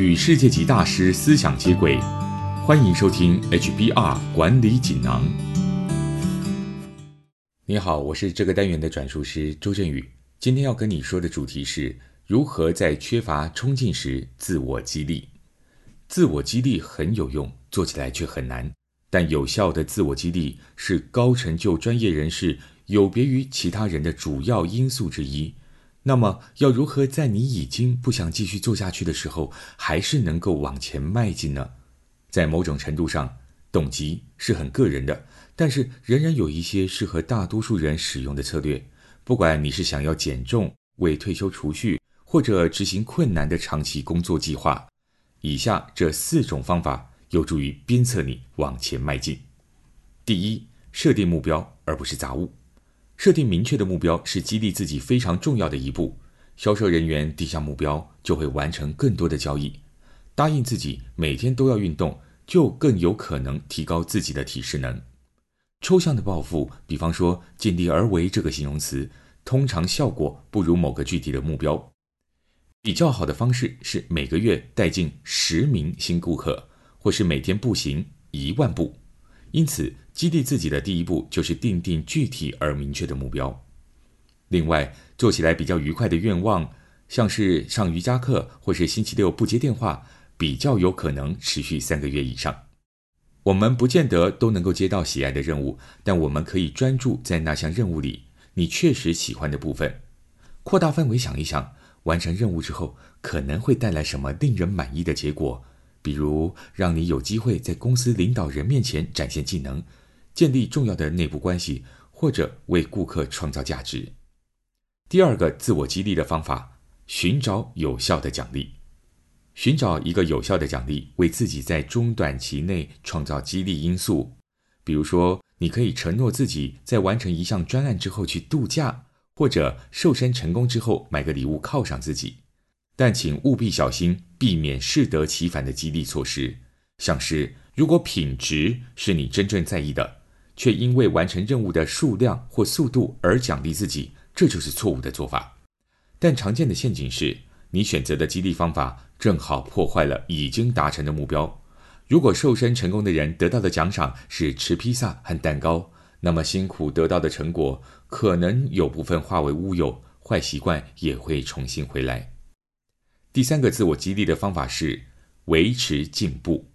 与世界级大师思想接轨，欢迎收听 HBR 管理锦囊。你好，我是这个单元的转述师周振宇。今天要跟你说的主题是如何在缺乏冲劲时自我激励。自我激励很有用，做起来却很难。但有效的自我激励是高成就专业人士有别于其他人的主要因素之一。那么，要如何在你已经不想继续做下去的时候，还是能够往前迈进呢？在某种程度上，动机是很个人的，但是仍然有一些适合大多数人使用的策略。不管你是想要减重、为退休储蓄，或者执行困难的长期工作计划，以下这四种方法有助于鞭策你往前迈进。第一，设定目标而不是杂物。设定明确的目标是激励自己非常重要的一步。销售人员定下目标，就会完成更多的交易。答应自己每天都要运动，就更有可能提高自己的体适能。抽象的抱负，比方说“尽力而为”这个形容词，通常效果不如某个具体的目标。比较好的方式是每个月带进十名新顾客，或是每天步行一万步。因此，激励自己的第一步就是定定具体而明确的目标。另外，做起来比较愉快的愿望，像是上瑜伽课或是星期六不接电话，比较有可能持续三个月以上。我们不见得都能够接到喜爱的任务，但我们可以专注在那项任务里你确实喜欢的部分。扩大范围想一想，完成任务之后可能会带来什么令人满意的结果。比如，让你有机会在公司领导人面前展现技能，建立重要的内部关系，或者为顾客创造价值。第二个自我激励的方法，寻找有效的奖励。寻找一个有效的奖励，为自己在中短期内创造激励因素。比如说，你可以承诺自己在完成一项专案之后去度假，或者瘦身成功之后买个礼物犒赏自己。但请务必小心，避免适得其反的激励措施，像是如果品质是你真正在意的，却因为完成任务的数量或速度而奖励自己，这就是错误的做法。但常见的陷阱是，你选择的激励方法正好破坏了已经达成的目标。如果瘦身成功的人得到的奖赏是吃披萨和蛋糕，那么辛苦得到的成果可能有部分化为乌有，坏习惯也会重新回来。第三个自我激励的方法是维持进步。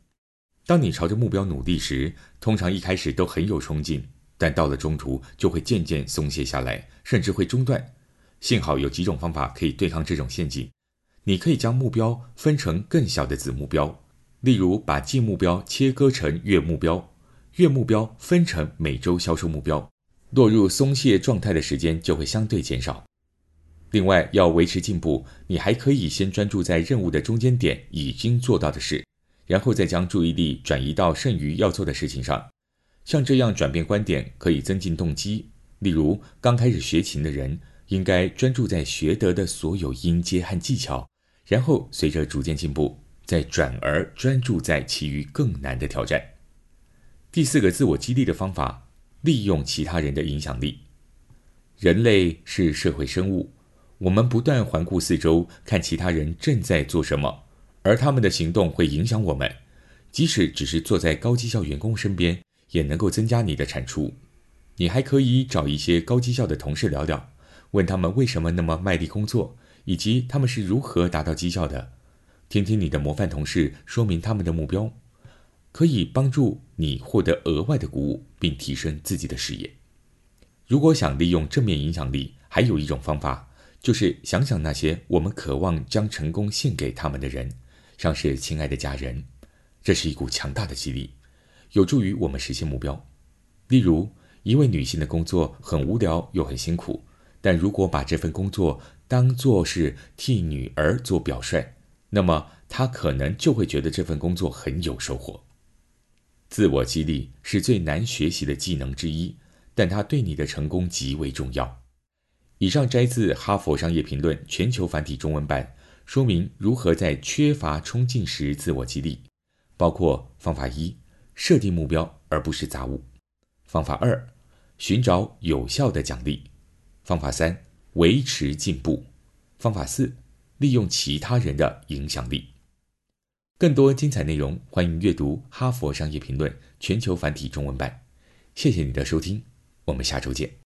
当你朝着目标努力时，通常一开始都很有冲劲，但到了中途就会渐渐松懈下来，甚至会中断。幸好有几种方法可以对抗这种陷阱。你可以将目标分成更小的子目标，例如把季目标切割成月目标，月目标分成每周销售目标，落入松懈状态的时间就会相对减少。另外，要维持进步，你还可以先专注在任务的中间点已经做到的事，然后再将注意力转移到剩余要做的事情上。像这样转变观点，可以增进动机。例如，刚开始学琴的人，应该专注在学得的所有音阶和技巧，然后随着逐渐进步，再转而专注在其余更难的挑战。第四个自我激励的方法，利用其他人的影响力。人类是社会生物。我们不断环顾四周，看其他人正在做什么，而他们的行动会影响我们。即使只是坐在高绩效员工身边，也能够增加你的产出。你还可以找一些高绩效的同事聊聊，问他们为什么那么卖力工作，以及他们是如何达到绩效的。听听你的模范同事说明他们的目标，可以帮助你获得额外的鼓舞，并提升自己的事业。如果想利用正面影响力，还有一种方法。就是想想那些我们渴望将成功献给他们的人，像是亲爱的家人，这是一股强大的激励，有助于我们实现目标。例如，一位女性的工作很无聊又很辛苦，但如果把这份工作当作是替女儿做表率，那么她可能就会觉得这份工作很有收获。自我激励是最难学习的技能之一，但它对你的成功极为重要。以上摘自《哈佛商业评论》全球繁体中文版，说明如何在缺乏冲劲时自我激励，包括方法一：设定目标而不是杂物；方法二：寻找有效的奖励；方法三：维持进步；方法四：利用其他人的影响力。更多精彩内容，欢迎阅读《哈佛商业评论》全球繁体中文版。谢谢你的收听，我们下周见。